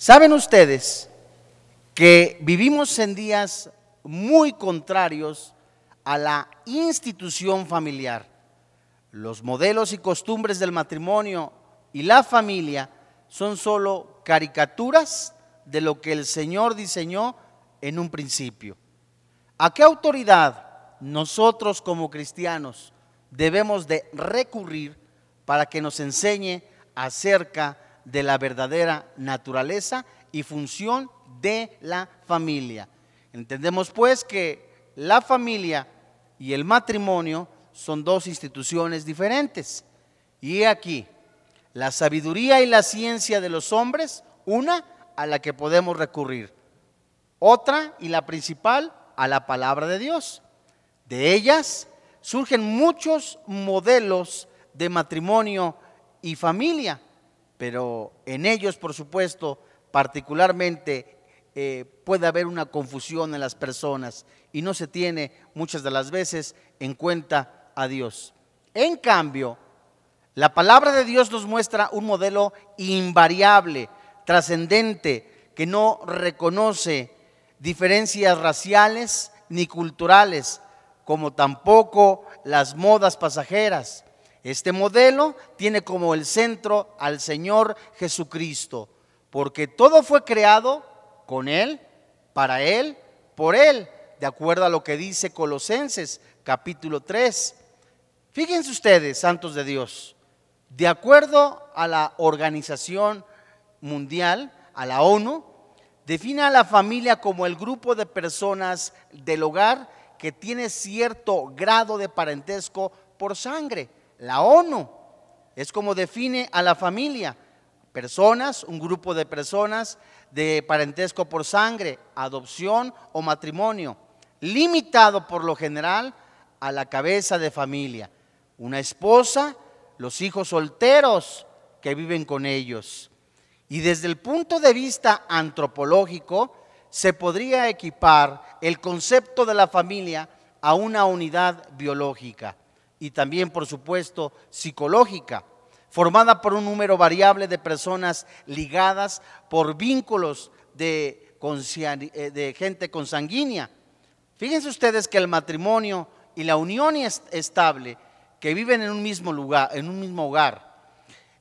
¿Saben ustedes que vivimos en días muy contrarios a la institución familiar? Los modelos y costumbres del matrimonio y la familia son solo caricaturas de lo que el Señor diseñó en un principio. ¿A qué autoridad nosotros como cristianos debemos de recurrir para que nos enseñe acerca de la verdadera naturaleza y función de la familia? Entendemos pues que la familia y el matrimonio son dos instituciones diferentes. Y aquí, la sabiduría y la ciencia de los hombres, una a la que podemos recurrir. Otra y la principal a la palabra de Dios. De ellas surgen muchos modelos de matrimonio y familia, pero en ellos, por supuesto, particularmente eh, puede haber una confusión en las personas y no se tiene muchas de las veces en cuenta a Dios. En cambio, la palabra de Dios nos muestra un modelo invariable, trascendente, que no reconoce diferencias raciales ni culturales, como tampoco las modas pasajeras. Este modelo tiene como el centro al Señor Jesucristo, porque todo fue creado con Él, para Él, por Él, de acuerdo a lo que dice Colosenses capítulo 3. Fíjense ustedes, santos de Dios, de acuerdo a la Organización Mundial, a la ONU, define a la familia como el grupo de personas del hogar que tiene cierto grado de parentesco por sangre. La ONU es como define a la familia. Personas, un grupo de personas de parentesco por sangre, adopción o matrimonio, limitado por lo general a la cabeza de familia. Una esposa, los hijos solteros que viven con ellos. Y desde el punto de vista antropológico, se podría equipar el concepto de la familia a una unidad biológica y también, por supuesto, psicológica, formada por un número variable de personas ligadas por vínculos de, eh, gente consanguínea. Fíjense ustedes que el matrimonio y la unión estable que viven en un mismo lugar, en un mismo hogar.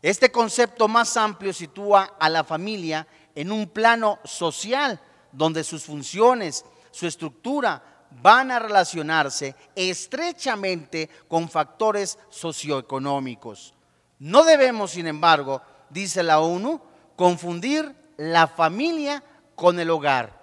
Este concepto más amplio sitúa a la familia en un plano social donde sus funciones, su estructura van a relacionarse estrechamente con factores socioeconómicos. No debemos, sin embargo, dice la ONU, confundir la familia con el hogar.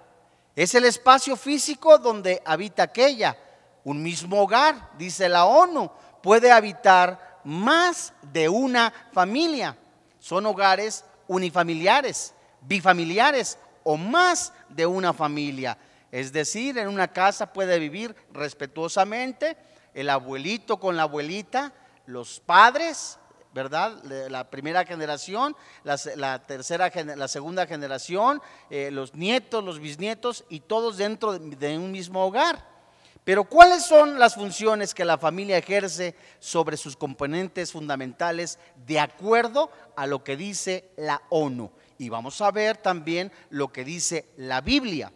Es el espacio físico donde habita aquella. Un mismo hogar, dice la ONU, puede habitar más de una familia. Son hogares unifamiliares, bifamiliares o más de una familia. Es decir, en una casa puede vivir respetuosamente el abuelito con la abuelita, los padres, ¿verdad? La primera generación, la, tercera, la segunda generación, eh, los nietos, los bisnietos y todos dentro de un mismo hogar. Pero ¿cuáles son las funciones que la familia ejerce sobre sus componentes fundamentales de acuerdo a lo que dice la ONU? Y vamos a ver también lo que dice la Biblia.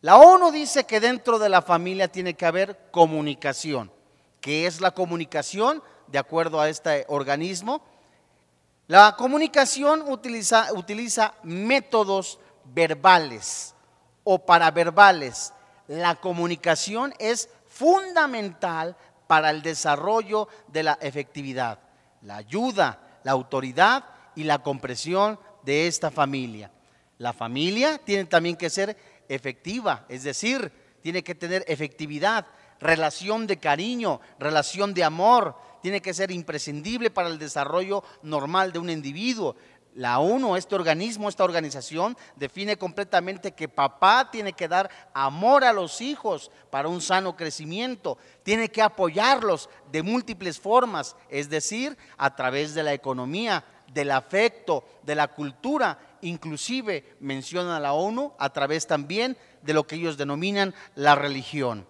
La ONU dice que dentro de la familia tiene que haber comunicación. ¿Qué es la comunicación? De acuerdo a este organismo. La comunicación utiliza, métodos verbales o paraverbales la comunicación es fundamental para el desarrollo de la efectividad, la ayuda, la autoridad y la compresión de esta familia. La familia tiene también que ser efectiva, es decir, tiene que tener efectividad, relación de cariño, relación de amor, tiene que ser imprescindible para el desarrollo normal de un individuo. La ONU, este organismo, esta organización, define completamente que papá tiene que dar amor a los hijos para un sano crecimiento, tiene que apoyarlos de múltiples formas, es decir, a través de la economía, del afecto, de la cultura, inclusive menciona la ONU a través también de lo que ellos denominan la religión.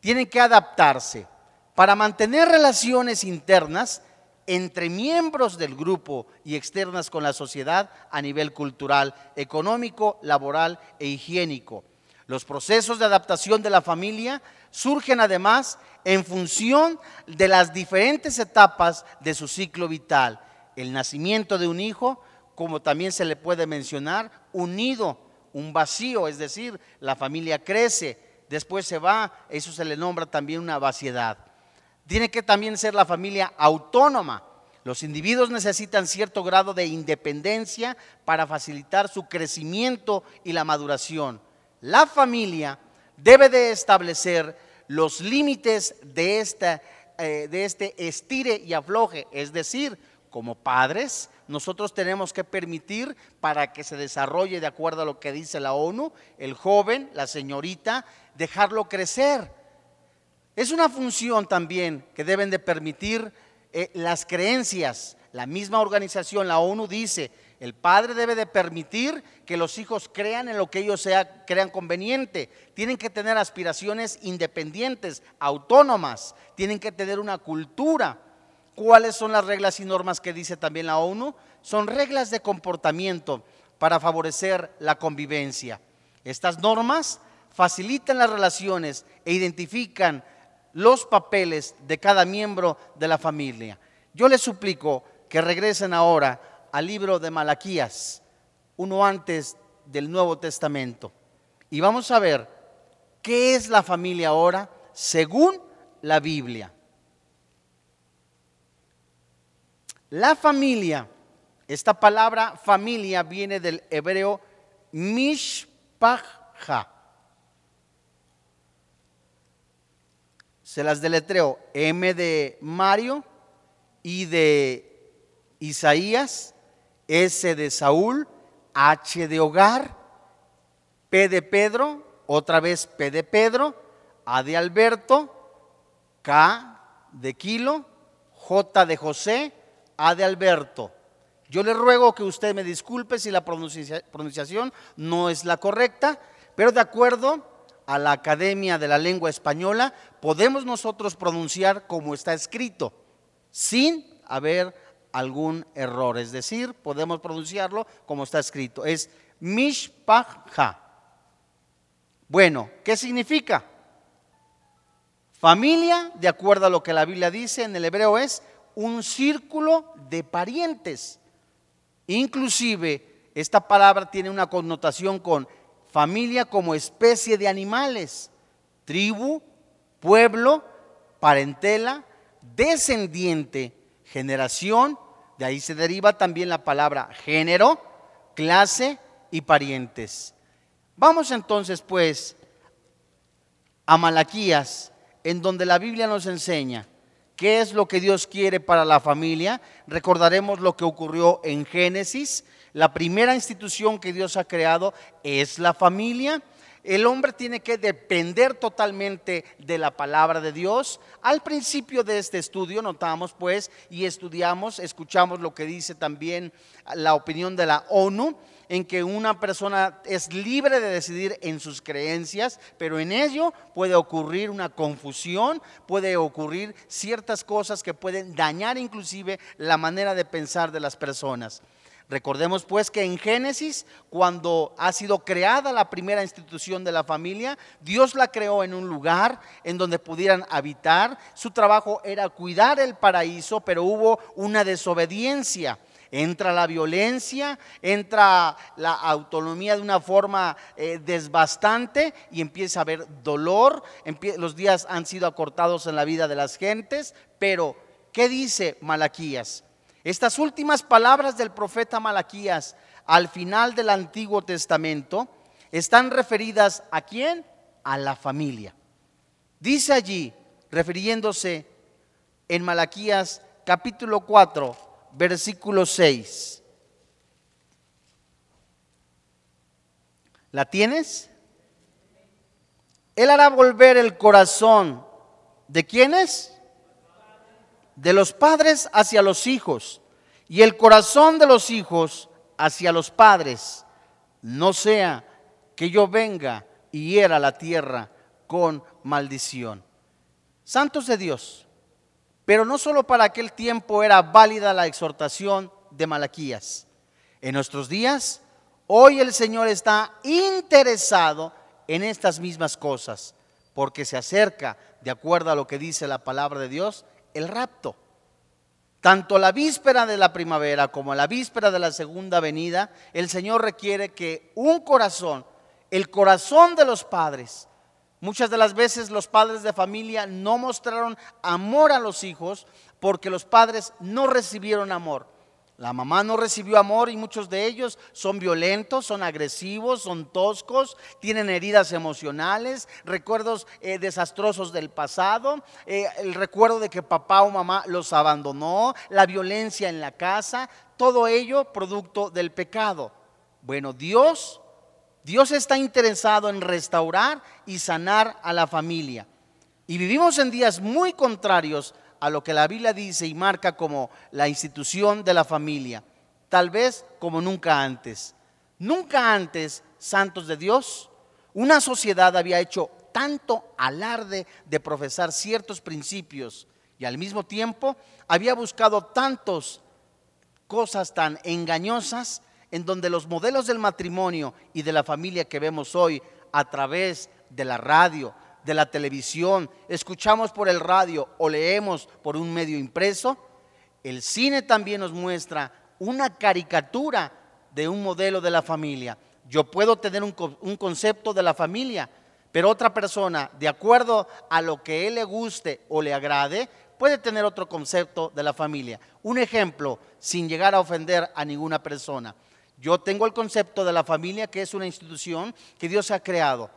Tienen que adaptarse. Para mantener relaciones internas, entre miembros del grupo y externas con la sociedad a nivel cultural, económico, laboral e higiénico. Los procesos de adaptación de la familia surgen además en función de las diferentes etapas de su ciclo vital. El nacimiento de un hijo, como también se le puede mencionar, unido, un vacío, es decir, la familia crece, después se va, eso se le nombra también una vaciedad. Tiene que también ser la familia autónoma. Los individuos necesitan cierto grado de independencia para facilitar su crecimiento y la maduración. La familia debe de establecer los límites de, esta, eh, de este estire y afloje, es decir, como padres, nosotros tenemos que permitir para que se desarrolle de acuerdo a lo que dice la ONU, el joven, la señorita, dejarlo crecer. Es una función también que deben de permitir eh, las creencias. La misma organización, la ONU, dice, el padre debe de permitir que los hijos crean en lo que ellos sea, crean conveniente. Tienen que tener aspiraciones independientes, autónomas. Tienen que tener una cultura. ¿Cuáles son las reglas y normas que dice también la ONU? Son reglas de comportamiento para favorecer la convivencia. Estas normas facilitan las relaciones e identifican los papeles de cada miembro de la familia. Yo les suplico que regresen ahora al libro de Malaquías, uno antes del Nuevo Testamento, y vamos a ver qué es la familia ahora según la Biblia. La familia, esta palabra familia viene del hebreo mishpacha. Se las deletreo M de Mario, I de Isaías, S de Saúl, H de hogar, P de Pedro, otra vez P de Pedro, A de Alberto, K de Kilo, J de José, a de Alberto. Yo le ruego que usted me disculpe si la pronunciación no es la correcta, pero de acuerdo a la Academia de la Lengua Española, podemos nosotros pronunciar como está escrito, sin haber algún error. Es decir, podemos pronunciarlo como está escrito. Es Mishpacha. Bueno, ¿qué significa? Familia, de acuerdo a lo que la Biblia dice en el hebreo, es un círculo de parientes. Inclusive, esta palabra tiene una connotación con familia como especie de animales, tribu, pueblo, parentela, descendiente, generación, de ahí se deriva también la palabra género, clase y parientes. Vamos entonces pues a Malaquías, en donde la Biblia nos enseña ¿Qué es lo que Dios quiere para la familia? Recordaremos lo que ocurrió en Génesis. La primera institución que Dios ha creado es la familia. El hombre tiene que depender totalmente de la palabra de Dios. Al principio de este estudio notamos pues y estudiamos, escuchamos lo que dice también la opinión de la ONU en que una persona es libre de decidir en sus creencias, pero en ello puede ocurrir una confusión, puede ocurrir ciertas cosas que pueden dañar inclusive la manera de pensar de las personas. Recordemos pues que en Génesis, cuando ha sido creada la primera institución de la familia, Dios la creó en un lugar en donde pudieran habitar. Su trabajo era cuidar el paraíso, pero hubo una desobediencia entra la violencia, entra la autonomía de una forma eh, desbastante y empieza a haber dolor, los días han sido acortados en la vida de las gentes, pero ¿qué dice Malaquías? Estas últimas palabras del profeta Malaquías al final del Antiguo Testamento están referidas a quién? A la familia. Dice allí, refiriéndose en Malaquías capítulo 4, versículo 6. ¿La tienes? Él hará volver el corazón de quienes? De los padres hacia los hijos y el corazón de los hijos hacia los padres. No sea que yo venga y hiera la tierra con maldición. Santos de Dios, Pero no solo para aquel tiempo era válida la exhortación de Malaquías. En nuestros días, hoy el Señor está interesado en estas mismas cosas, porque se acerca, de acuerdo a lo que dice la palabra de Dios, el rapto. Tanto la víspera de la primavera como la víspera de la segunda venida, el Señor requiere que un corazón, el corazón de los padres, muchas de las veces los padres de familia no mostraron amor a los hijos porque los padres no recibieron amor. La mamá no recibió amor y muchos de ellos son violentos, son agresivos, son toscos, tienen heridas emocionales, recuerdos eh, desastrosos del pasado, eh, el recuerdo de que papá o mamá los abandonó, la violencia en la casa, todo ello producto del pecado. Bueno, Dios, Dios está interesado en restaurar y sanar a la familia. Y vivimos en días muy contrarios a lo que la Biblia dice y marca como la institución de la familia, tal vez como nunca antes. Nunca antes, santos de Dios, una sociedad había hecho tanto alarde de profesar ciertos principios y al mismo tiempo había buscado tantas cosas tan engañosas en donde los modelos del matrimonio y de la familia que vemos hoy a través de la radio, de la televisión, escuchamos por el radio o leemos por un medio impreso, el cine también nos muestra una caricatura de un modelo de la familia. Yo puedo tener un, concepto de la familia, pero otra persona, de acuerdo a lo que él le guste o le agrade, puede tener otro concepto de la familia. Un ejemplo, sin llegar a ofender a ninguna persona. Yo tengo el concepto de la familia, que es una institución que Dios ha creado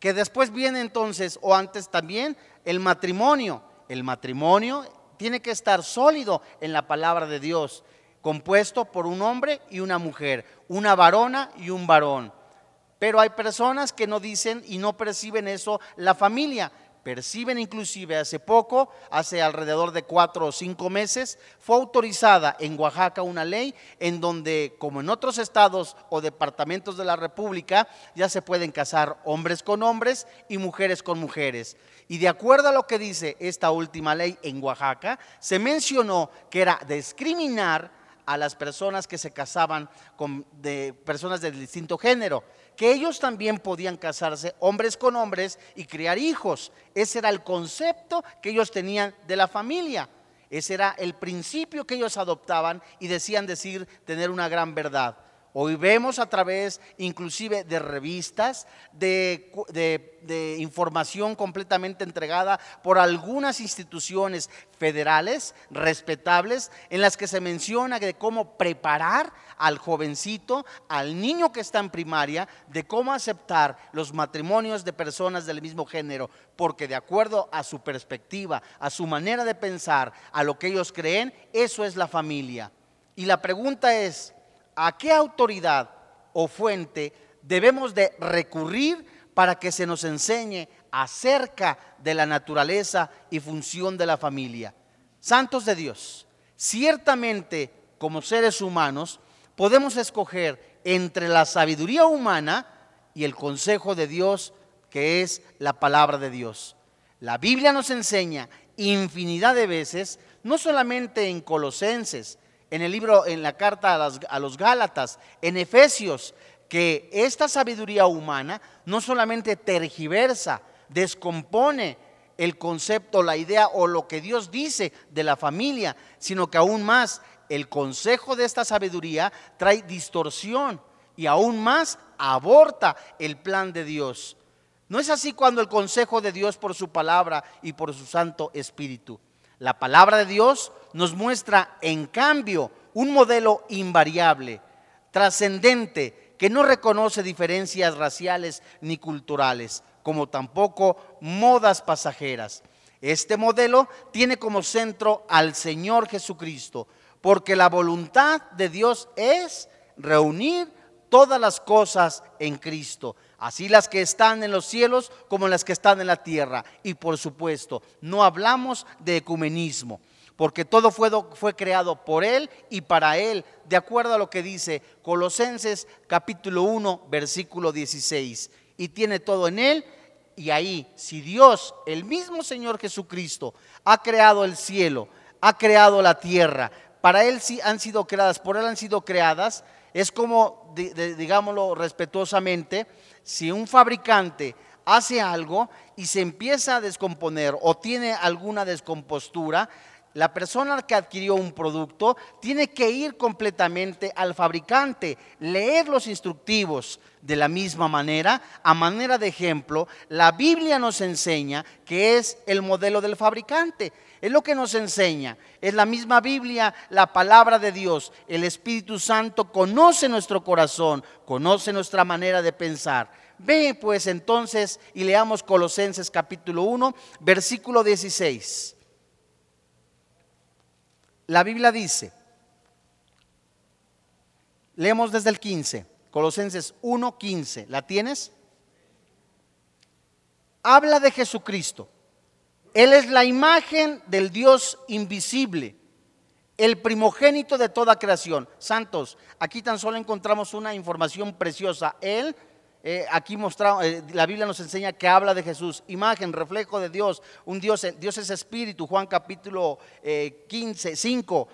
que después viene entonces, o antes también, el matrimonio. El matrimonio tiene que estar sólido en la palabra de Dios, compuesto por un hombre y una mujer, una varona y un varón. Pero hay personas que no dicen y no perciben eso la familia perciben inclusive hace poco, hace alrededor de cuatro o cinco meses, fue autorizada en Oaxaca una ley en donde, como en otros estados o departamentos de la República, ya se pueden casar hombres con hombres y mujeres con mujeres. Y de acuerdo a lo que dice esta última ley en Oaxaca, se mencionó que era discriminar a las personas que se casaban con personas de distinto género que ellos también podían casarse hombres con hombres y criar hijos. Ese era el concepto que ellos tenían de la familia. Ese era el principio que ellos adoptaban y decían decir tener una gran verdad. Hoy vemos a través inclusive de revistas, de, información completamente entregada por algunas instituciones federales respetables en las que se menciona de cómo preparar al jovencito, al niño que está en primaria, de cómo aceptar los matrimonios de personas del mismo género, porque de acuerdo a su perspectiva, a su manera de pensar, a lo que ellos creen, eso es la familia. Y la pregunta es, ¿a qué autoridad o fuente debemos de recurrir para que se nos enseñe acerca de la naturaleza y función de la familia? Santos de Dios, ciertamente como seres humanos podemos escoger entre la sabiduría humana y el consejo de Dios, que es la palabra de Dios. La Biblia nos enseña infinidad de veces, no solamente en Colosenses, en el libro, en la carta a, los Gálatas, en Efesios, que esta sabiduría humana no solamente tergiversa, descompone el concepto, la idea o lo que Dios dice de la familia, sino que aún más el consejo de esta sabiduría trae distorsión y aún más aborta el plan de Dios. No es así cuando el consejo de Dios por su palabra y por su Santo Espíritu. La palabra de Dios nos muestra, en cambio, un modelo invariable, trascendente, que no reconoce diferencias raciales ni culturales, como tampoco modas pasajeras. Este modelo tiene como centro al Señor Jesucristo, porque la voluntad de Dios es reunir todas las cosas en Cristo así las que están en los cielos como las que están en la tierra. Y por supuesto, no hablamos de ecumenismo, porque todo fue, fue creado por Él y para Él, de acuerdo a lo que dice Colosenses capítulo 1, versículo 16. Y tiene todo en Él Y ahí, si Dios, el mismo Señor Jesucristo, ha creado el cielo, ha creado la tierra, para Él han sido creadas, por Él han sido creadas, es como, digámoslo respetuosamente, si un fabricante hace algo y se empieza a descomponer o tiene alguna descompostura, la persona que adquirió un producto tiene que ir completamente al fabricante, leer los instructivos. De la misma manera, a manera de ejemplo, la Biblia nos enseña que es el modelo del fabricante. Es lo que nos enseña. Es la misma Biblia, la palabra de Dios. El Espíritu Santo conoce nuestro corazón, conoce nuestra manera de pensar. Ve pues entonces y leamos Colosenses capítulo 1, versículo 16 la Biblia dice, leemos desde el 15, Colosenses 1, 15, ¿la tienes? Habla de Jesucristo. Él es la imagen del Dios invisible, el primogénito de toda creación. Santos, aquí tan solo encontramos una información preciosa. Él eh, aquí mostramos, eh, la Biblia nos enseña que habla de Jesús, imagen, reflejo de Dios, un Dios, Dios es espíritu, Juan capítulo 15, eh, 5,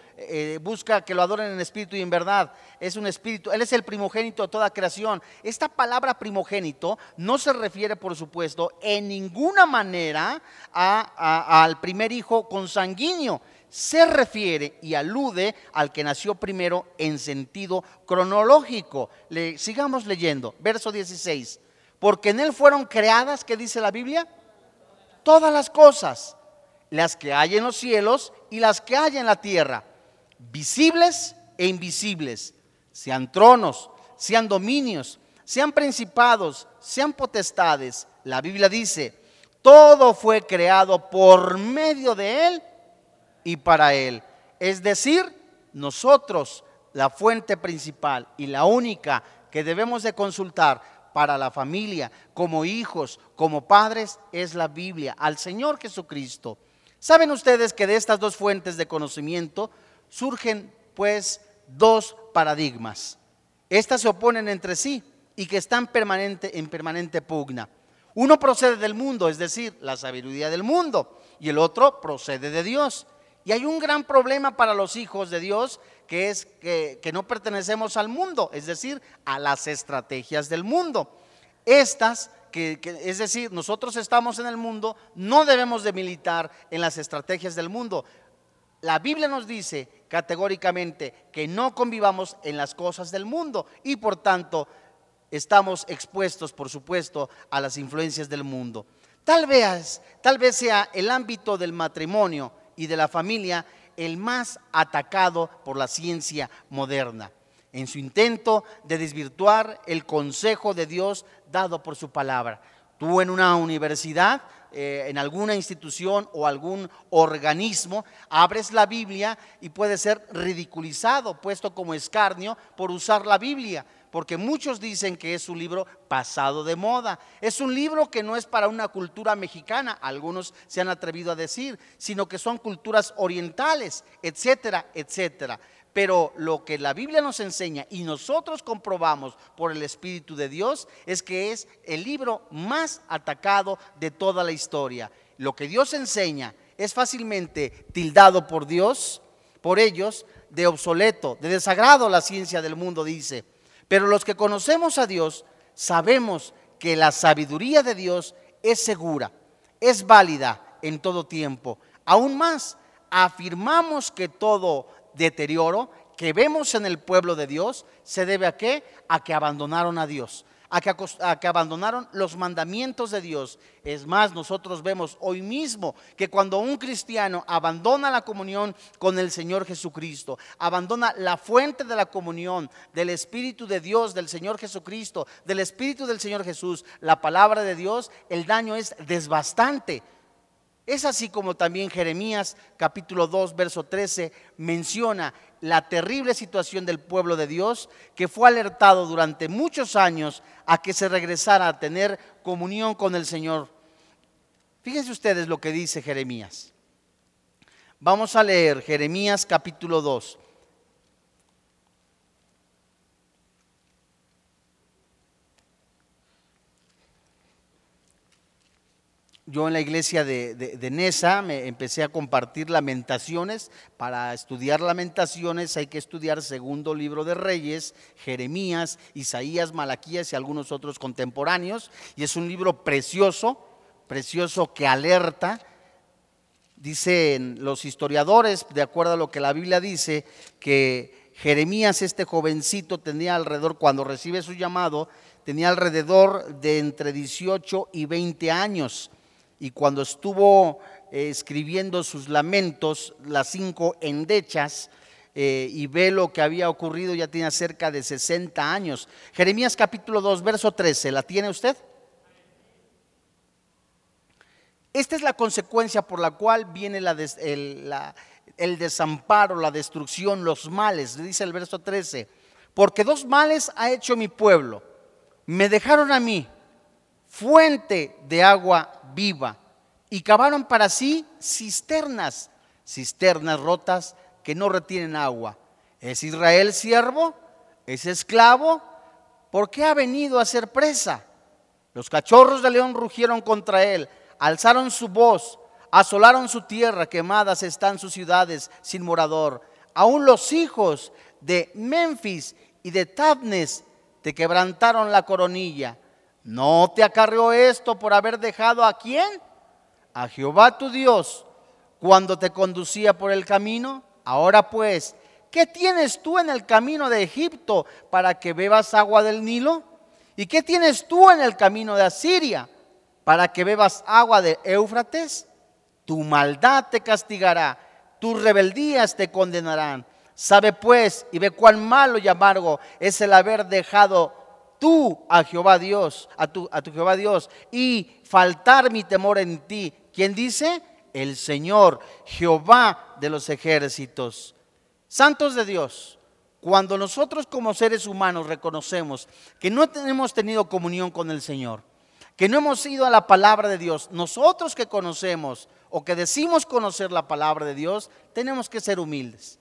busca que lo adoren en espíritu y en verdad, es un espíritu, Él es el primogénito de toda creación. Esta palabra primogénito no se refiere, por supuesto, en ninguna manera al primer hijo consanguíneo, se refiere y alude al que nació primero en sentido cronológico. Le, sigamos leyendo, verso 16. Porque en él fueron creadas, ¿qué dice la Biblia? Todas las cosas, las que hay en los cielos y las que hay en la tierra, visibles e invisibles, sean tronos, sean dominios, sean principados, sean potestades. La Biblia dice, todo fue creado por medio de él y para Él. Es decir, nosotros, la fuente principal y la única que debemos de consultar para la familia, como hijos, como padres, es la Biblia, al Señor Jesucristo. ¿Saben ustedes que de estas dos fuentes de conocimiento surgen pues dos paradigmas? Estas se oponen entre sí y que están permanente, en permanente pugna. Uno procede del mundo, es decir, la sabiduría del mundo, y el otro procede de Dios. Y hay un gran problema para los hijos de Dios, que es que, no pertenecemos al mundo, es decir, a las estrategias del mundo. Estas, que, es decir, nosotros estamos en el mundo, no debemos de militar en las estrategias del mundo. La Biblia nos dice categóricamente que no convivamos en las cosas del mundo y por tanto estamos expuestos, por supuesto, a las influencias del mundo. Tal vez, tal vez sea el ámbito del matrimonio y de la familia el más atacado por la ciencia moderna, en su intento de desvirtuar el consejo de Dios dado por su palabra. Tú en una universidad, eh, en alguna institución o algún organismo, abres la Biblia y puede ser ridiculizado, puesto como escarnio por usar la Biblia porque muchos dicen que es un libro pasado de moda. Es un libro que no es para una cultura mexicana, algunos se han atrevido a decir, sino que son culturas orientales, etcétera, etcétera. Pero lo que la Biblia nos enseña y nosotros comprobamos por el Espíritu de Dios es que es el libro más atacado de toda la historia. Lo que Dios enseña es fácilmente tildado por Dios, por ellos, de obsoleto, de desagrado la ciencia del mundo, dice. Pero los que conocemos a Dios sabemos que la sabiduría de Dios es segura, es válida en todo tiempo. Aún más, afirmamos que todo deterioro que vemos en el pueblo de Dios se debe a? A que abandonaron a Dios a que, abandonaron los mandamientos de Dios. Es más, nosotros vemos hoy mismo que cuando un cristiano abandona la comunión con el Señor Jesucristo, abandona la fuente de la comunión del Espíritu de Dios, del Señor Jesucristo, del Espíritu del Señor Jesús, la palabra de Dios, el daño es desbastante. Es así como también Jeremías capítulo 2, verso 13 menciona la terrible situación del pueblo de Dios que fue alertado durante muchos años a que se regresara a tener comunión con el Señor. Fíjense ustedes lo que dice Jeremías. Vamos a leer Jeremías capítulo 2. Yo en la iglesia de, Nesa me empecé a compartir lamentaciones. Para estudiar lamentaciones hay que estudiar segundo libro de Reyes, Jeremías, Isaías, Malaquías y algunos otros contemporáneos. Y es un libro precioso, precioso que alerta. Dicen los historiadores, de acuerdo a lo que la Biblia dice, que Jeremías, este jovencito, tenía alrededor, cuando recibe su llamado, tenía alrededor de entre 18 y 20 años y cuando estuvo eh, escribiendo sus lamentos, las cinco endechas, eh, y ve lo que había ocurrido, ya tenía cerca de 60 años. Jeremías capítulo 2, verso 13, ¿la tiene usted? Esta es la consecuencia por la cual viene el, el desamparo, la destrucción, los males, dice el verso 13. Porque dos males ha hecho mi pueblo. Me dejaron a mí fuente de agua viva y cavaron para sí cisternas, cisternas rotas que no retienen agua. ¿Es Israel siervo? ¿Es esclavo? ¿Por qué ha venido a ser presa? Los cachorros de león rugieron contra él, alzaron su voz, asolaron su tierra, quemadas están sus ciudades sin morador. Aún los hijos de Memphis y de Tabnes te quebrantaron la coronilla. ¿No te acarreó esto por haber dejado a quién? A Jehová tu Dios cuando te conducía por el camino. Ahora pues, ¿qué tienes tú en el camino de Egipto para que bebas agua del Nilo? ¿Y qué tienes tú en el camino de Asiria para que bebas agua de Éufrates? Tu maldad te castigará, tus rebeldías te condenarán. Sabe pues y ve cuán malo y amargo es el haber dejado tú a Jehová Dios, a tu, a tu Jehová Dios, y faltar mi temor en ti. ¿Quién dice? El Señor, Jehová de los ejércitos. Santos de Dios, cuando nosotros como seres humanos reconocemos que no hemos tenido comunión con el Señor, que no hemos ido a la palabra de Dios, nosotros que conocemos o que decimos conocer la palabra de Dios, tenemos que ser humildes.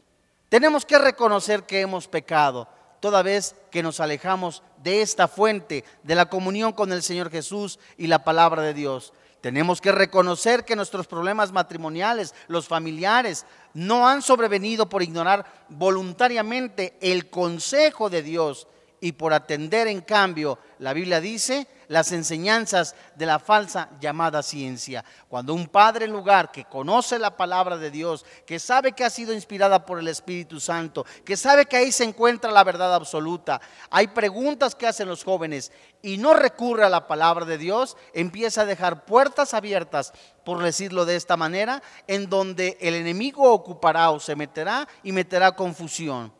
Tenemos que reconocer que hemos pecado toda vez que nos alejamos de esta fuente, de la comunión con el Señor Jesús y la palabra de Dios. Tenemos que reconocer que nuestros problemas matrimoniales, los familiares, no han sobrevenido por ignorar voluntariamente el consejo de Dios y por atender en cambio, la Biblia dice, las enseñanzas de la falsa llamada ciencia. Cuando un padre en lugar que conoce la palabra de Dios, que sabe que ha sido inspirada por el Espíritu Santo, que sabe que ahí se encuentra la verdad absoluta, hay preguntas que hacen los jóvenes y no recurre a la palabra de Dios, empieza a dejar puertas abiertas, por decirlo de esta manera, en donde el enemigo ocupará o se meterá y meterá confusión.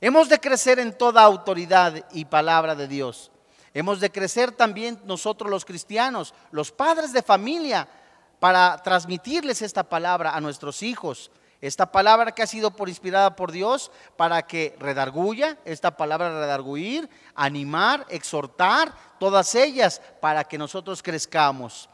Hemos de crecer en toda autoridad y palabra de Dios. Hemos de crecer también nosotros los cristianos, los padres de familia, para transmitirles esta palabra a nuestros hijos. Esta palabra que ha sido por inspirada por Dios para que redarguya, esta palabra redarguir, animar, exhortar, todas ellas para que nosotros crezcamos.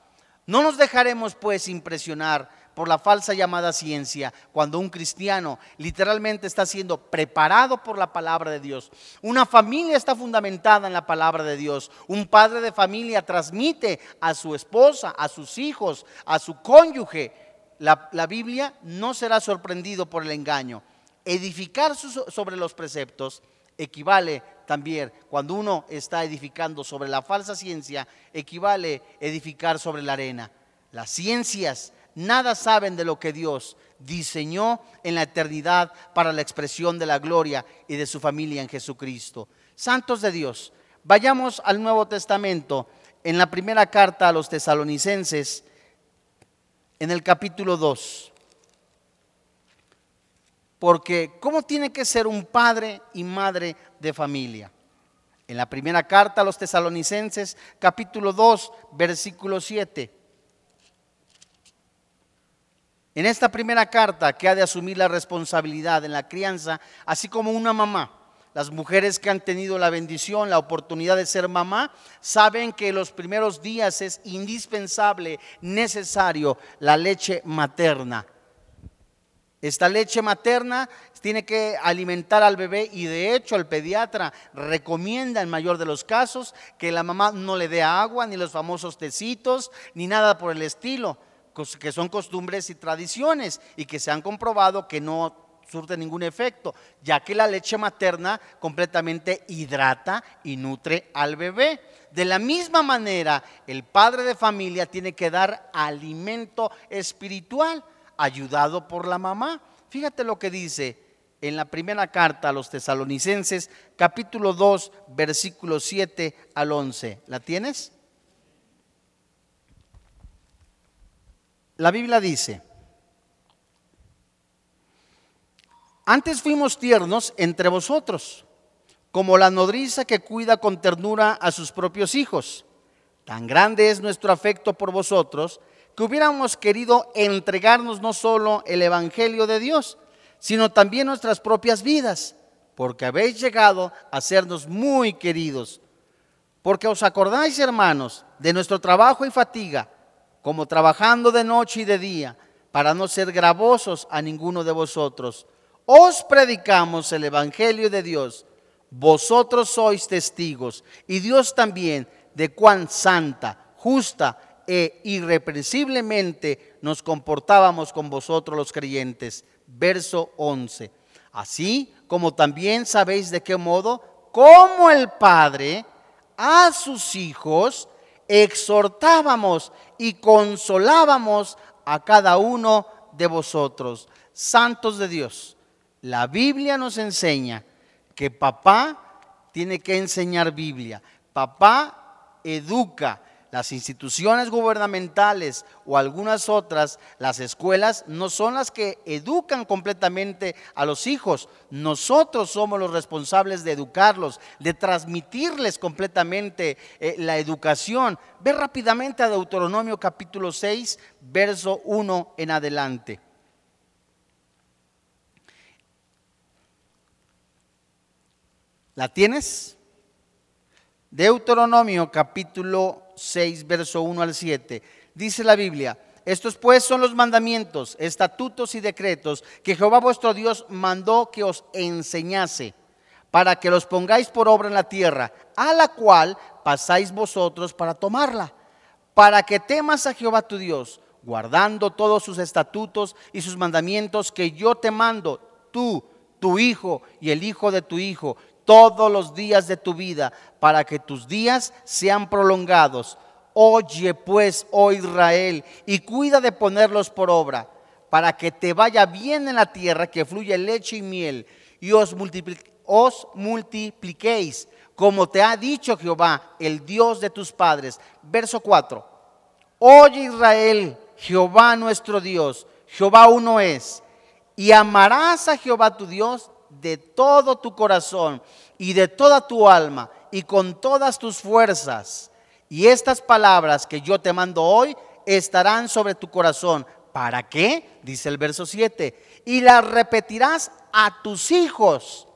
No nos dejaremos pues impresionar por la falsa llamada ciencia, cuando un cristiano literalmente está siendo preparado por la palabra de Dios. Una familia está fundamentada en la palabra de Dios. Un padre de familia transmite a su esposa, a sus hijos, a su cónyuge. La, la Biblia no será sorprendido por el engaño. Edificar sobre los preceptos equivale también, cuando uno está edificando sobre la falsa ciencia, equivale edificar sobre la arena. Las ciencias nada saben de lo que Dios diseñó en la eternidad para la expresión de la gloria y de su familia en Jesucristo. Santos de Dios, vayamos al Nuevo Testamento, en la primera carta a los tesalonicenses, en el capítulo 2. Porque, ¿cómo tiene que ser un padre y madre de familia? En la primera carta a los tesalonicenses, capítulo 2, versículo 7. En esta primera carta que ha de asumir la responsabilidad en la crianza, así como una mamá, las mujeres que han tenido la bendición, la oportunidad de ser mamá, saben que los primeros días es indispensable, necesario la leche materna. Esta leche materna tiene que alimentar al bebé y de hecho el pediatra recomienda en mayor de los casos que la mamá no le dé agua, ni los famosos tecitos, ni nada por el estilo, que son costumbres y tradiciones y que se han comprobado que no surte ningún efecto, ya que la leche materna completamente hidrata y nutre al bebé. De la misma manera, el padre de familia tiene que dar alimento espiritual ayudado por la mamá. Fíjate lo que dice en la primera carta a los tesalonicenses, capítulo 2, versículo 7 al 11. ¿La tienes? La Biblia dice, antes fuimos tiernos entre vosotros, como la nodriza que cuida con ternura a sus propios hijos. Tan grande es nuestro afecto por vosotros, que hubiéramos querido entregarnos no solo el Evangelio de Dios, sino también nuestras propias vidas, porque habéis llegado a sernos muy queridos. Porque os acordáis, hermanos, de nuestro trabajo y fatiga, como trabajando de noche y de día, para no ser gravosos a ninguno de vosotros. Os predicamos el Evangelio de Dios. Vosotros sois testigos, y Dios también, de cuán santa, justa e irreprensiblemente nos comportábamos con vosotros los creyentes. Verso 11. Así como también sabéis de qué modo, como el Padre a sus hijos exhortábamos y consolábamos a cada uno de vosotros. Santos de Dios, la Biblia nos enseña que papá tiene que enseñar Biblia. Papá educa, las instituciones gubernamentales o algunas otras, las escuelas, no son las que educan completamente a los hijos. Nosotros somos los responsables de educarlos, de transmitirles completamente eh, la educación. Ve rápidamente a Deuteronomio capítulo 6, verso 1 en adelante. ¿La tienes? Deuteronomio capítulo 6, verso 1 al 7. Dice la Biblia, estos pues son los mandamientos, estatutos y decretos que Jehová vuestro Dios mandó que os enseñase, para que los pongáis por obra en la tierra, a la cual pasáis vosotros para tomarla, para que temas a Jehová tu Dios, guardando todos sus estatutos y sus mandamientos que yo te mando, tú, tu hijo y el hijo de tu hijo, todos los días de tu vida, para que tus días sean prolongados. Oye pues, oh Israel, y cuida de ponerlos por obra, para que te vaya bien en la tierra, que fluye leche y miel, y os, os multipliquéis, como te ha dicho Jehová, el Dios de tus padres. Verso 4. Oye Israel, Jehová nuestro Dios, Jehová uno es, y amarás a Jehová tu Dios de todo tu corazón y de toda tu alma y con todas tus fuerzas. Y estas palabras que yo te mando hoy estarán sobre tu corazón. ¿Para qué? Dice el verso 7. Y las repetirás a tus hijos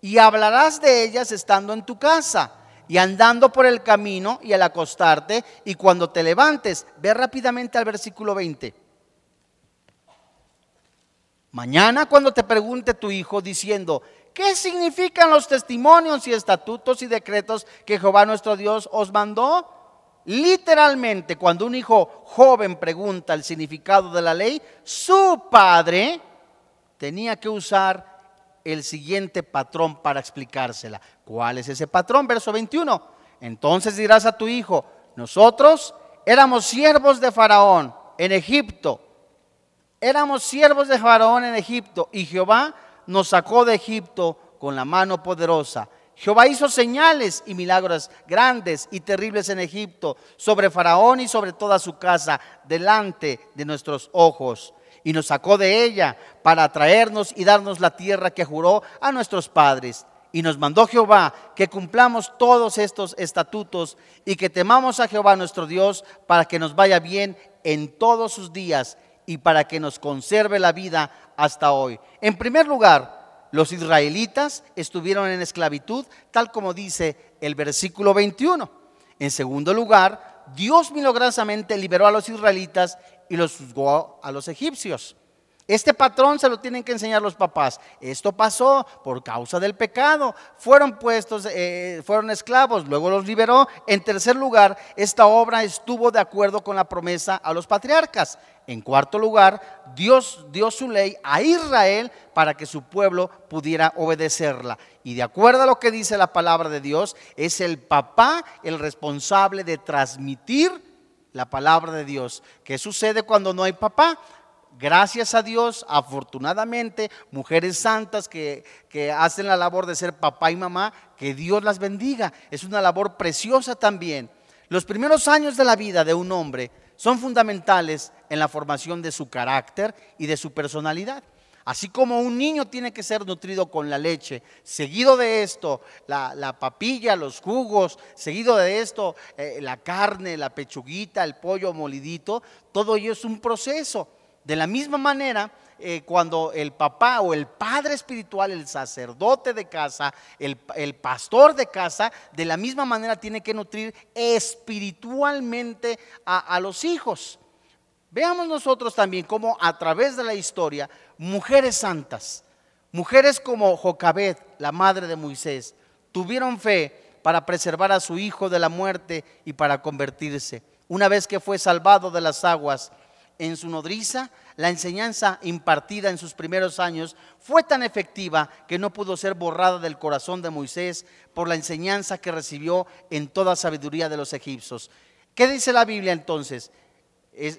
y hablarás de ellas estando en tu casa y andando por el camino y al acostarte y cuando te levantes. Ve rápidamente al versículo 20. Mañana cuando te pregunte tu hijo diciendo, ¿qué significan los testimonios y estatutos y decretos que Jehová nuestro Dios os mandó? Literalmente, cuando un hijo joven pregunta el significado de la ley, su padre tenía que usar el siguiente patrón para explicársela. ¿Cuál es ese patrón? Verso 21. Entonces dirás a tu hijo, nosotros éramos siervos de Faraón en Egipto éramos siervos de Faraón en Egipto y Jehová nos sacó de Egipto con la mano poderosa. Jehová hizo señales y milagros grandes y terribles en Egipto sobre Faraón y sobre toda su casa delante de nuestros ojos. Y nos sacó de ella para traernos y darnos la tierra que juró a nuestros padres. Y nos mandó Jehová que cumplamos todos estos estatutos y que temamos a Jehová nuestro Dios para que nos vaya bien en todos sus días y para que nos conserve la vida hasta hoy. En primer lugar, los israelitas estuvieron en esclavitud, tal como dice el versículo 21. En segundo lugar, Dios milagrosamente liberó a los israelitas y los juzgó a los egipcios. Este patrón se lo tienen que enseñar los papás. Esto pasó por causa del pecado. Fueron puestos, eh, fueron esclavos, luego los liberó. En tercer lugar, esta obra estuvo de acuerdo con la promesa a los patriarcas. En cuarto lugar, Dios dio su ley a Israel para que su pueblo pudiera obedecerla. Y de acuerdo a lo que dice la palabra de Dios, es el papá el responsable de transmitir la palabra de Dios. ¿Qué sucede cuando no hay papá? Gracias a Dios, afortunadamente, mujeres santas que, hacen la labor de ser papá y mamá, que Dios las bendiga. Es una labor preciosa también. Los primeros años de la vida de un hombre son fundamentales en la formación de su carácter y de su personalidad. Así como un niño tiene que ser nutrido con la leche, seguido de esto, la, papilla, los jugos, seguido de esto, eh, la carne, la pechuguita, el pollo molidito, todo ello es un proceso. De la misma manera, eh, cuando el papá o el padre espiritual, el sacerdote de casa, el, pastor de casa, de la misma manera tiene que nutrir espiritualmente a, a los hijos. Veamos nosotros también cómo a través de la historia, mujeres santas, mujeres como Jocabed, la madre de Moisés, tuvieron fe para preservar a su hijo de la muerte y para convertirse. Una vez que fue salvado de las aguas, en su nodriza, la enseñanza impartida en sus primeros años fue tan efectiva que no pudo ser borrada del corazón de Moisés por la enseñanza que recibió en toda sabiduría de los egipcios. ¿Qué dice la Biblia entonces?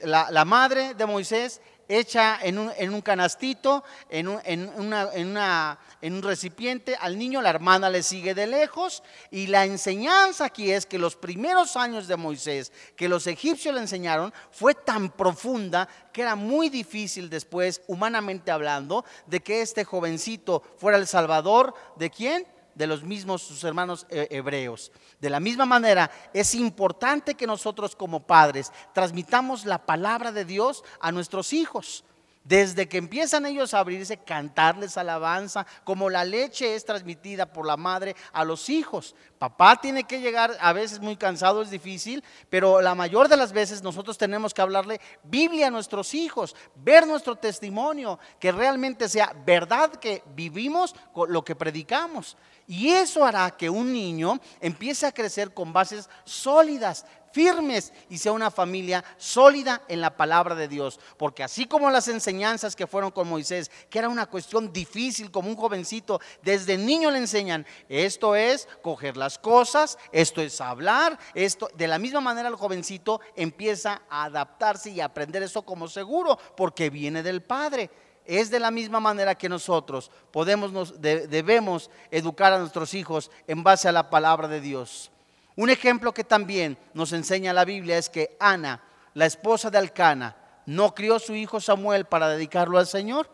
La, la madre de Moisés hecha en un, en un canastito, en un, en, una, en, una, en un recipiente, al niño la hermana le sigue de lejos y la enseñanza aquí es que los primeros años de Moisés que los egipcios le enseñaron fue tan profunda que era muy difícil después, humanamente hablando, de que este jovencito fuera el salvador de quién? De los mismos sus hermanos eh, hebreos. De la misma manera, es importante que nosotros como padres transmitamos la palabra de Dios a nuestros hijos. Desde que empiezan ellos a abrirse, cantarles alabanza, como la leche es transmitida por la madre a los hijos. Papá tiene que llegar, a veces muy cansado, es difícil, pero la mayor de las veces nosotros tenemos que hablarle Biblia a nuestros hijos, ver nuestro testimonio, que realmente sea verdad que vivimos con lo que predicamos. Y eso hará que un niño empiece a crecer con bases sólidas, firmes y sea una familia sólida en la palabra de Dios. Porque así como las enseñanzas que fueron con Moisés, que era una cuestión difícil, como un jovencito, desde niño le enseñan, esto es coger las cosas, esto es hablar, esto, de la misma manera el jovencito empieza a adaptarse y a aprender eso como seguro, porque viene del Padre. Es de la misma manera que nosotros podemos, debemos educar a nuestros hijos en base a la palabra de Dios. Un ejemplo que también nos enseña la Biblia es que Ana, la esposa de Alcana, no crió su hijo Samuel para dedicarlo al Señor.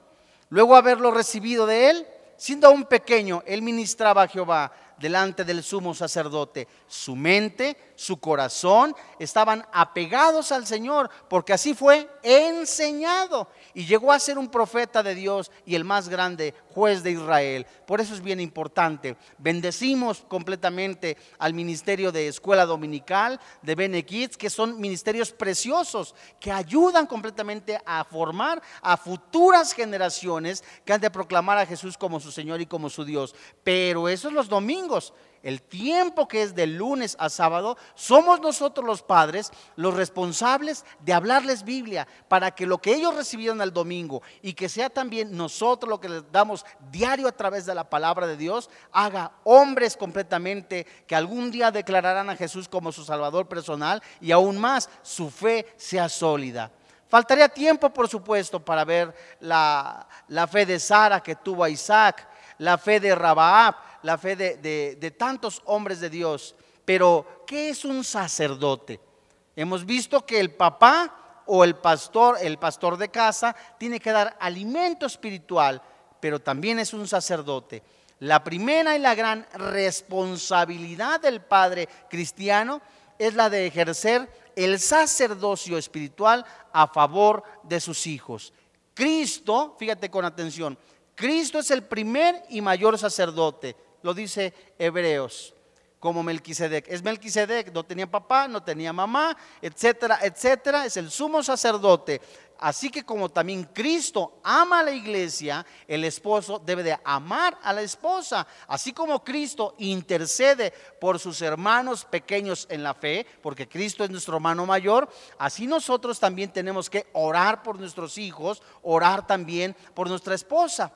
Luego haberlo recibido de él, siendo aún pequeño, él ministraba a Jehová delante del sumo sacerdote. Su mente, su corazón estaban apegados al Señor, porque así fue enseñado. Y llegó a ser un profeta de Dios y el más grande juez de Israel. Por eso es bien importante. Bendecimos completamente al ministerio de escuela dominical, de Bene que son ministerios preciosos que ayudan completamente a formar a futuras generaciones que han de proclamar a Jesús como su Señor y como su Dios. Pero eso es los domingos el tiempo que es de lunes a sábado, somos nosotros los padres los responsables de hablarles Biblia para que lo que ellos recibieron el domingo y que sea también nosotros lo que les damos diario a través de la palabra de Dios, haga hombres completamente que algún día declararán a Jesús como su Salvador personal y aún más su fe sea sólida. Faltaría tiempo, por supuesto, para ver la, la fe de Sara que tuvo a Isaac, la fe de Rabaab, la fe de, tantos hombres de Dios. Pero, ¿qué es un sacerdote? Hemos visto que el papá o el pastor, el pastor de casa, tiene que dar alimento espiritual, pero también es un sacerdote. La primera y la gran responsabilidad del padre cristiano es la de ejercer el sacerdocio espiritual a favor de sus hijos. Cristo, fíjate con atención, Cristo es el primer y mayor sacerdote lo dice Hebreos. como Melquisedec. Es Melquisedec, no tenía papá, no tenía mamá, etcétera, etcétera. Es el sumo sacerdote. Así que como también Cristo ama a la iglesia, el esposo debe de amar a la esposa. Así como Cristo intercede por sus hermanos pequeños en la fe, porque Cristo es nuestro hermano mayor, así nosotros también tenemos que orar por nuestros hijos, orar también por nuestra esposa.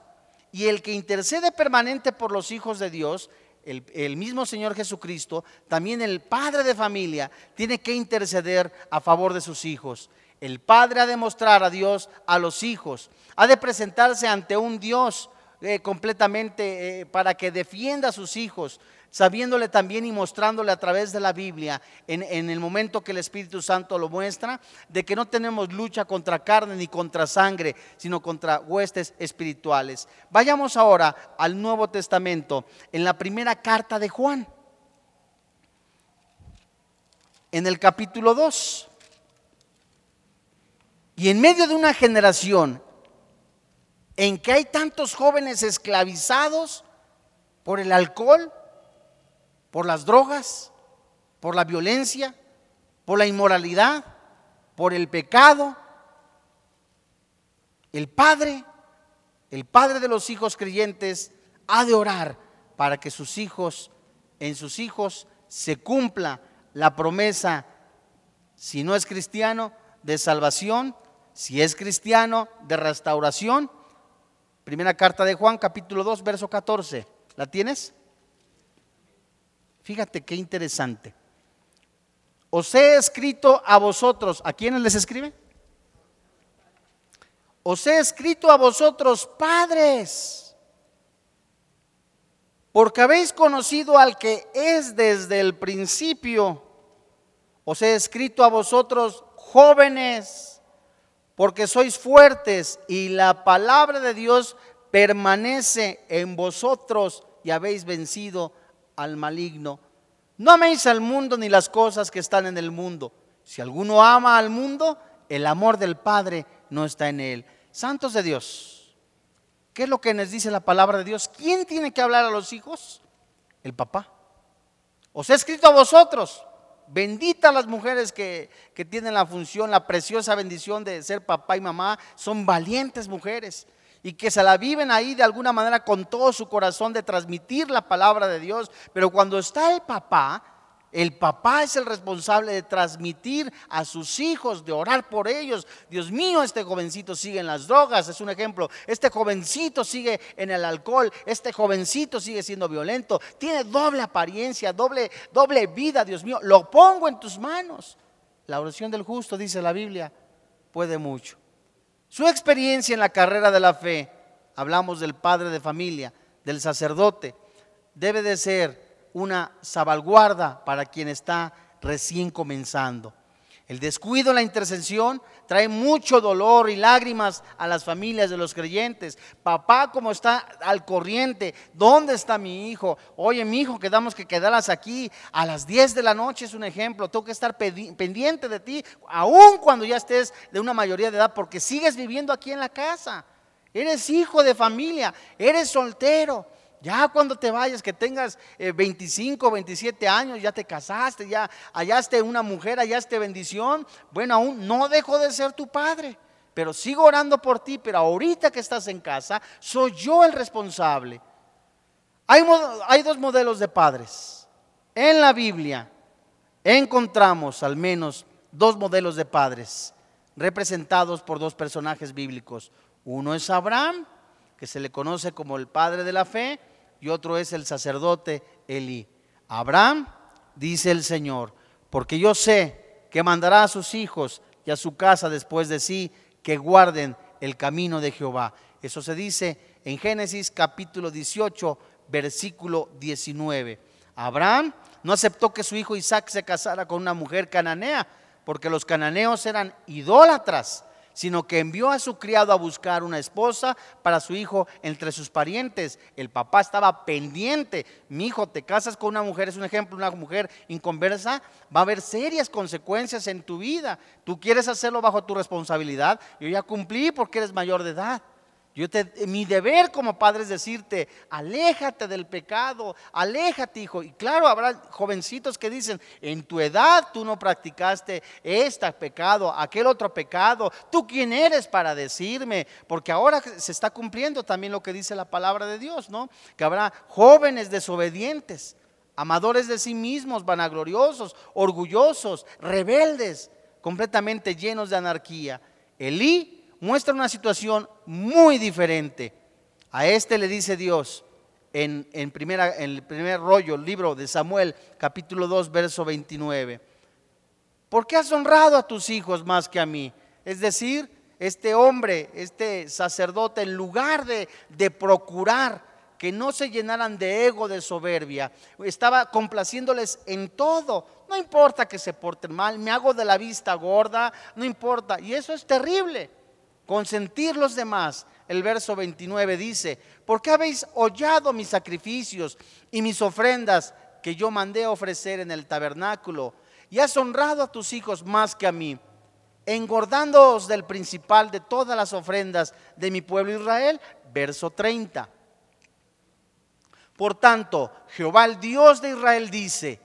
Y el que intercede permanente por los hijos de Dios el, mismo Señor Jesucristo, también el padre de familia, tiene que interceder a favor de sus hijos. El padre ha de mostrar a Dios a los hijos, ha de presentarse ante un Dios eh, completamente eh, para que defienda a sus hijos, sabiéndole también y mostrándole a través de la Biblia, en, el momento que el Espíritu Santo lo muestra, de que no tenemos lucha contra carne ni contra sangre, sino contra huestes espirituales. Vayamos ahora al Nuevo Testamento, en la primera carta de Juan, en el capítulo 2. Y en medio de una generación en que hay tantos jóvenes esclavizados por el alcohol, por las drogas, por la violencia, por la inmoralidad, por el pecado. El Padre, el Padre de los hijos creyentes, ha de orar para que sus hijos, en sus hijos, se cumpla la promesa, si no es cristiano, de salvación, si es cristiano, de restauración. Primera carta de Juan, capítulo 2, verso 14. ¿La tienes? Fíjate qué interesante. Os he escrito a vosotros, ¿a quiénes les escribe? Os he escrito a vosotros, padres, porque habéis conocido al que es desde el principio. Os he escrito a vosotros, jóvenes, porque sois fuertes y la palabra de Dios permanece en vosotros y habéis vencido al maligno. No améis al mundo ni las cosas que están en el mundo. Si alguno ama al mundo, el amor del Padre no está en él. Santos de Dios, ¿qué es lo que nos dice la palabra de Dios? ¿Quién tiene que hablar a los hijos? El papá. Os he escrito a vosotros. Bendita las mujeres que, que tienen la función, la preciosa bendición de ser papá y mamá. Son valientes mujeres y que se la viven ahí de alguna manera con todo su corazón de transmitir la palabra de Dios. Pero cuando está el papá, el papá es el responsable de transmitir a sus hijos, de orar por ellos. Dios mío, este jovencito sigue en las drogas, es un ejemplo. Este jovencito sigue en el alcohol, este jovencito sigue siendo violento. Tiene doble apariencia, doble, doble vida, Dios mío. Lo pongo en tus manos. La oración del justo, dice la Biblia, puede mucho. Su experiencia en la carrera de la fe, hablamos del padre de familia, del sacerdote, debe de ser una salvaguarda para quien está recién comenzando. El descuido en la intercesión trae mucho dolor y lágrimas a las familias de los creyentes. Papá, como está al corriente, ¿dónde está mi hijo? Oye, mi hijo, quedamos que quedaras aquí a las 10 de la noche, es un ejemplo. Tengo que estar pendiente de ti, aun cuando ya estés de una mayoría de edad, porque sigues viviendo aquí en la casa. Eres hijo de familia, eres soltero. Ya cuando te vayas, que tengas 25, eh, 27 años, ya te casaste, ya hallaste una mujer, hallaste bendición, bueno, aún no dejo de ser tu padre, pero sigo orando por ti, pero ahorita que estás en casa, soy yo el responsable. Hay dos modelos de padres. En la Biblia encontramos al menos dos modelos de padres representados por dos personajes bíblicos. Uno es Abraham, que se le conoce como el padre de la fe, y otro es el sacerdote Elí. Abraham, dice el Señor, porque yo sé que mandará a sus hijos y a su casa después de sí que guarden el camino de Jehová. Eso se dice en Génesis capítulo 18, versículo 19. Abraham no aceptó que su hijo Isaac se casara con una mujer cananea, porque los cananeos eran idólatras sino que envió a su criado a buscar una esposa para su hijo entre sus parientes. El papá estaba pendiente. Mi hijo, te casas con una mujer, es un ejemplo, una mujer inconversa, va a haber serias consecuencias en tu vida. Tú quieres hacerlo bajo tu responsabilidad. Yo ya cumplí porque eres mayor de edad. Yo te, mi deber como padre es decirte, aléjate del pecado, aléjate, hijo. Y claro, habrá jovencitos que dicen, en tu edad tú no practicaste este pecado, aquel otro pecado. ¿Tú quién eres para decirme? Porque ahora se está cumpliendo también lo que dice la palabra de Dios, ¿no? Que habrá jóvenes desobedientes, amadores de sí mismos, vanagloriosos, orgullosos, rebeldes, completamente llenos de anarquía. Elí muestra una situación muy diferente. A este le dice Dios en, primera, en el primer rollo, el libro de Samuel, capítulo 2, verso 29. ¿Por qué has honrado a tus hijos más que a mí? Es decir, este hombre, este sacerdote, en lugar de, de procurar que no se llenaran de ego, de soberbia, estaba complaciéndoles en todo. No importa que se porten mal, me hago de la vista gorda, no importa. Y eso es terrible consentir los demás. El verso 29 dice, ¿por qué habéis hollado mis sacrificios y mis ofrendas que yo mandé ofrecer en el tabernáculo? Y has honrado a tus hijos más que a mí, engordándoos del principal de todas las ofrendas de mi pueblo Israel. Verso 30. Por tanto, Jehová el Dios de Israel dice,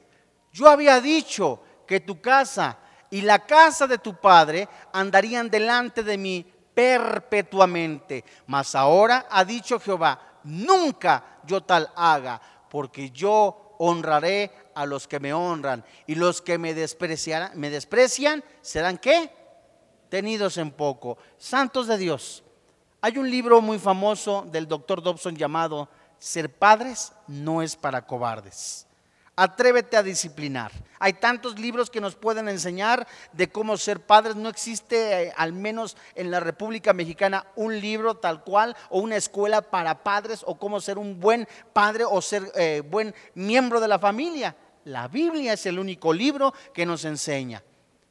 yo había dicho que tu casa y la casa de tu padre andarían delante de mí perpetuamente. Mas ahora ha dicho Jehová, nunca yo tal haga, porque yo honraré a los que me honran y los que me desprecian, me desprecian serán qué? Tenidos en poco. Santos de Dios. Hay un libro muy famoso del doctor Dobson llamado Ser padres no es para cobardes. Atrévete a disciplinar. Hay tantos libros que nos pueden enseñar de cómo ser padres. No existe, eh, al menos en la República Mexicana, un libro tal cual o una escuela para padres o cómo ser un buen padre o ser eh, buen miembro de la familia. La Biblia es el único libro que nos enseña.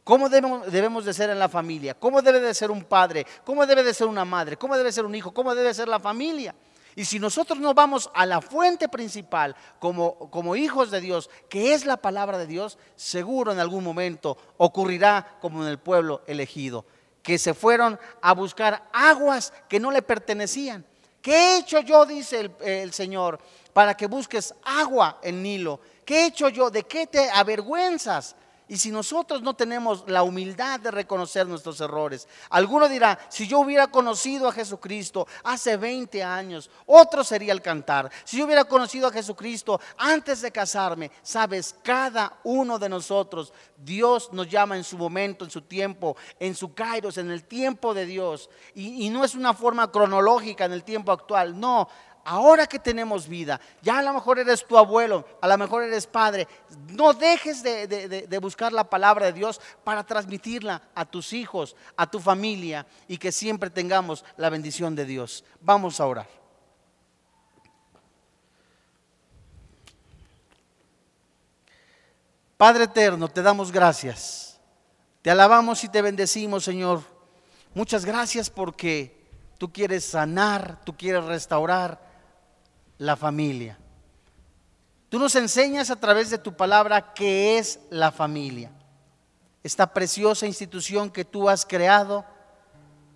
¿Cómo debemos, debemos, de ser en la familia? ¿Cómo debe de ser un padre? ¿Cómo debe de ser una madre? ¿Cómo debe ser un hijo? ¿Cómo debe ser la familia? Y si nosotros no vamos a la fuente principal como, como hijos de Dios, que es la palabra de Dios, seguro en algún momento ocurrirá como en el pueblo elegido, que se fueron a buscar aguas que no le pertenecían. ¿Qué he hecho yo, dice el, el Señor, para que busques agua en Nilo? ¿Qué he hecho yo? ¿De qué te avergüenzas? Y si nosotros no tenemos la humildad de reconocer nuestros errores, alguno dirá, si yo hubiera conocido a Jesucristo hace 20 años, otro sería el cantar. Si yo hubiera conocido a Jesucristo antes de casarme, sabes, cada uno de nosotros, Dios nos llama en su momento, en su tiempo, en su kairos, en el tiempo de Dios. Y, y no es una forma cronológica en el tiempo actual, no ahora que tenemos vida, ya a lo mejor eres tu abuelo, a lo mejor eres padre, no dejes de, buscar la palabra de Dios para transmitirla a tus hijos, a tu familia y que siempre tengamos la bendición de Dios. Vamos a orar. Padre eterno, te damos gracias. Te alabamos y te bendecimos, Señor. Muchas gracias porque tú quieres sanar, tú quieres restaurar la familia. Tú nos enseñas a través de tu palabra qué es la familia. Esta preciosa institución que tú has creado,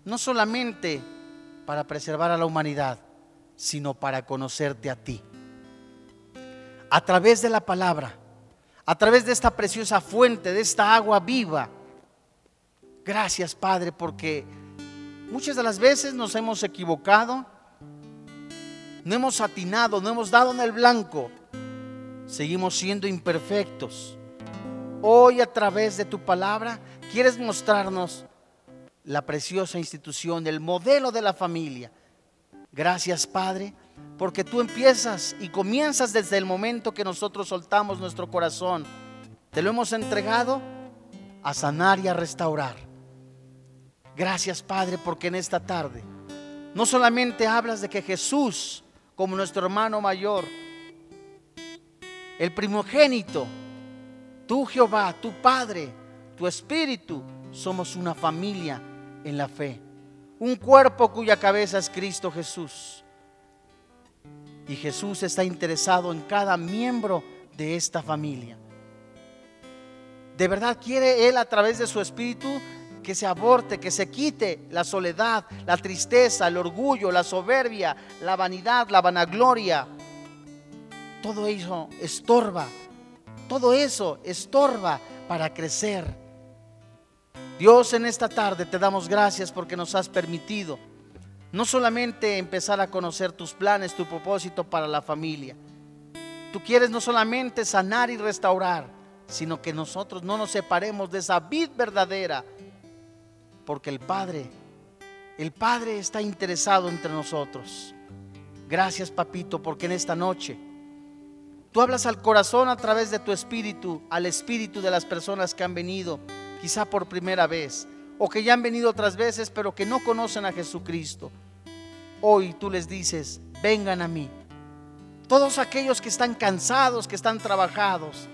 no solamente para preservar a la humanidad, sino para conocerte a ti. A través de la palabra, a través de esta preciosa fuente, de esta agua viva. Gracias, Padre, porque muchas de las veces nos hemos equivocado, no hemos atinado, no hemos dado en el blanco, seguimos siendo imperfectos. Hoy a través de tu palabra quieres mostrarnos la preciosa institución, el modelo de la familia. Gracias Padre, porque tú empiezas y comienzas desde el momento que nosotros soltamos nuestro corazón. Te lo hemos entregado a sanar y a restaurar. Gracias Padre, porque en esta tarde no solamente hablas de que Jesús como nuestro hermano mayor, el primogénito, tú Jehová, tu Padre, tu Espíritu, somos una familia en la fe, un cuerpo cuya cabeza es Cristo Jesús. Y Jesús está interesado en cada miembro de esta familia. De verdad quiere Él a través de su Espíritu que se aborte, que se quite la soledad, la tristeza, el orgullo, la soberbia, la vanidad, la vanagloria. Todo eso estorba, todo eso estorba para crecer. Dios, en esta tarde te damos gracias porque nos has permitido no solamente empezar a conocer tus planes, tu propósito para la familia. Tú quieres no solamente sanar y restaurar, sino que nosotros no nos separemos de esa vid verdadera, porque el Padre, el Padre está interesado entre nosotros. Gracias, papito, porque en esta noche tú hablas al corazón a través de tu espíritu, al espíritu de las personas que han venido, quizá por primera vez, o que ya han venido otras veces, pero que no conocen a Jesucristo. Hoy tú les dices, vengan a mí. Todos aquellos que están cansados, que están trabajados,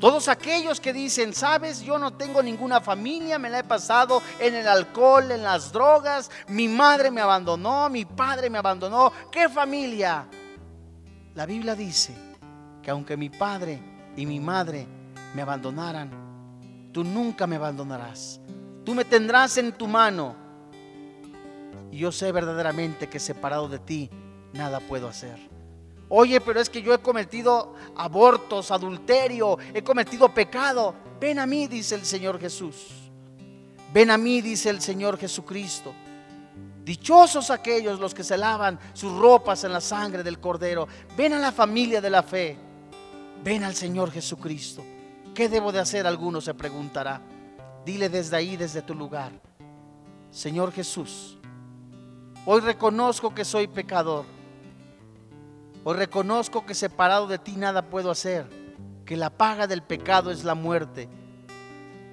todos aquellos que dicen, sabes, yo no tengo ninguna familia, me la he pasado en el alcohol, en las drogas, mi madre me abandonó, mi padre me abandonó, ¿qué familia? La Biblia dice que aunque mi padre y mi madre me abandonaran, tú nunca me abandonarás. Tú me tendrás en tu mano. Y yo sé verdaderamente que separado de ti, nada puedo hacer. Oye, pero es que yo he cometido abortos, adulterio, he cometido pecado. Ven a mí, dice el Señor Jesús. Ven a mí, dice el Señor Jesucristo. Dichosos aquellos los que se lavan sus ropas en la sangre del Cordero. Ven a la familia de la fe. Ven al Señor Jesucristo. ¿Qué debo de hacer? Alguno se preguntará. Dile desde ahí, desde tu lugar. Señor Jesús, hoy reconozco que soy pecador Hoy reconozco que separado de ti nada puedo hacer, que la paga del pecado es la muerte.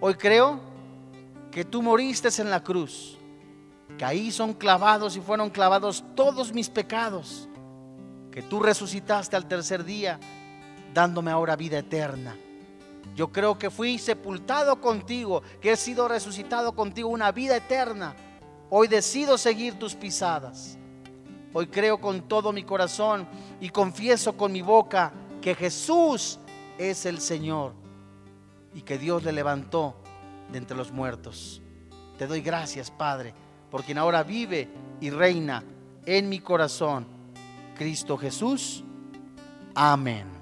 Hoy creo que tú moriste en la cruz, que ahí son clavados y fueron clavados todos mis pecados, que tú resucitaste al tercer día, dándome ahora vida eterna. Yo creo que fui sepultado contigo, que he sido resucitado contigo una vida eterna. Hoy decido seguir tus pisadas. Hoy creo con todo mi corazón y confieso con mi boca que Jesús es el Señor y que Dios le levantó de entre los muertos. Te doy gracias, Padre, por quien ahora vive y reina en mi corazón, Cristo Jesús. Amén.